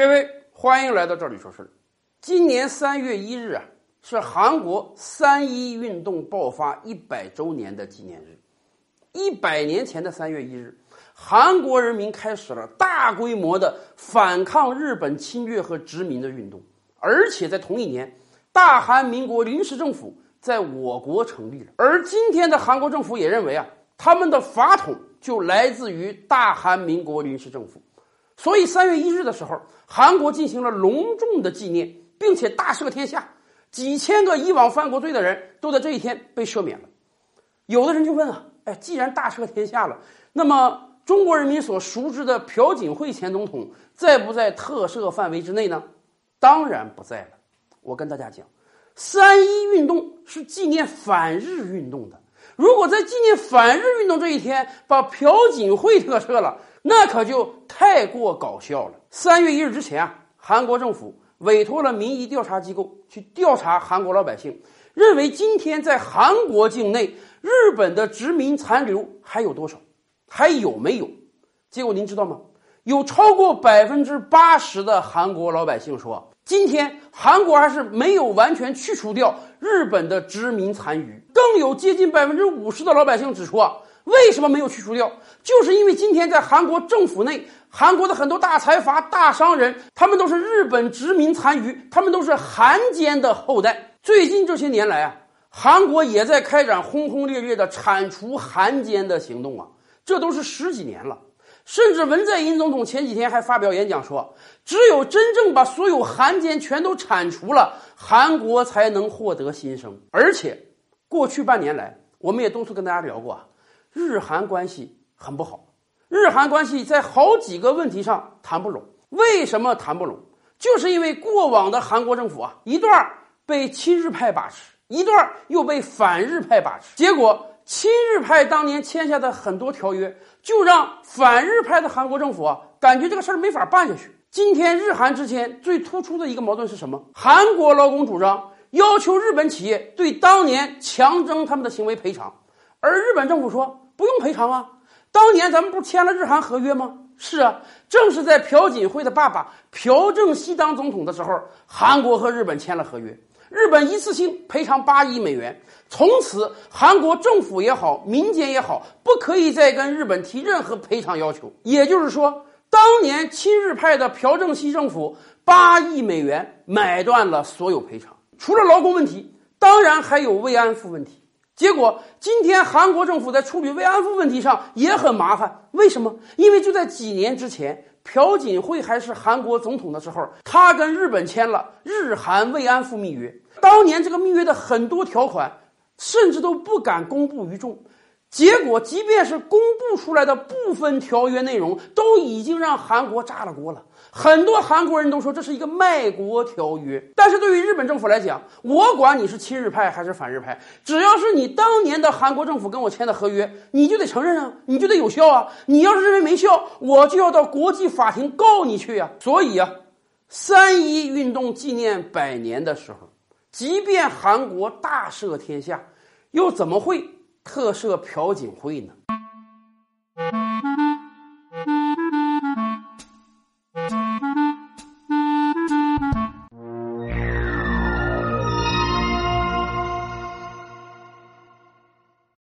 各位，欢迎来到这里说事。今年三月一日啊，是韩国三一运动爆发一百周年的纪念日。一百年前的三月一日，韩国人民开始了大规模的反抗日本侵略和殖民的运动，而且在同一年，大韩民国临时政府在我国成立了。而今天的韩国政府也认为啊，他们的法统就来自于大韩民国临时政府。所以三月一日的时候，韩国进行了隆重的纪念，并且大赦天下，几千个以往犯过罪的人都在这一天被赦免了。有的人就问啊，哎，既然大赦天下了，那么中国人民所熟知的朴槿惠前总统在不在特赦范围之内呢？当然不在了。我跟大家讲，三一运动是纪念反日运动的。如果在纪念反日运动这一天把朴槿惠特赦了，那可就太过搞笑了。三月一日之前啊，韩国政府委托了民意调查机构去调查韩国老百姓，认为今天在韩国境内日本的殖民残留还有多少，还有没有？结果您知道吗？有超过百分之八十的韩国老百姓说，今天韩国还是没有完全去除掉日本的殖民残余。更有接近百分之五十的老百姓指出啊。为什么没有去除掉？就是因为今天在韩国政府内，韩国的很多大财阀、大商人，他们都是日本殖民残余，他们都是汉奸的后代。最近这些年来啊，韩国也在开展轰轰烈烈的铲除汉奸的行动啊，这都是十几年了。甚至文在寅总统前几天还发表演讲说，只有真正把所有汉奸全都铲除了，韩国才能获得新生。而且，过去半年来，我们也多次跟大家聊过啊。日韩关系很不好，日韩关系在好几个问题上谈不拢。为什么谈不拢？就是因为过往的韩国政府啊，一段被亲日派把持，一段又被反日派把持。结果，亲日派当年签下的很多条约，就让反日派的韩国政府啊，感觉这个事儿没法办下去。今天日韩之间最突出的一个矛盾是什么？韩国劳工主张要求日本企业对当年强征他们的行为赔偿。而日本政府说不用赔偿啊，当年咱们不是签了日韩合约吗？是啊，正是在朴槿惠的爸爸朴正熙当总统的时候，韩国和日本签了合约，日本一次性赔偿八亿美元，从此韩国政府也好，民间也好，不可以再跟日本提任何赔偿要求。也就是说，当年亲日派的朴正熙政府八亿美元买断了所有赔偿。除了劳工问题，当然还有慰安妇问题。结果，今天韩国政府在处理慰安妇问题上也很麻烦。为什么？因为就在几年之前，朴槿惠还是韩国总统的时候，他跟日本签了日韩慰安妇密约。当年这个密约的很多条款，甚至都不敢公布于众。结果，即便是公布出来的部分条约内容，都已经让韩国炸了锅了。很多韩国人都说这是一个卖国条约。但是对于日本政府来讲，我管你是亲日派还是反日派，只要是你当年的韩国政府跟我签的合约，你就得承认啊，你就得有效啊。你要是认为没效，我就要到国际法庭告你去呀。所以啊，三一运动纪念百年的时候，即便韩国大赦天下，又怎么会？特赦朴槿惠呢？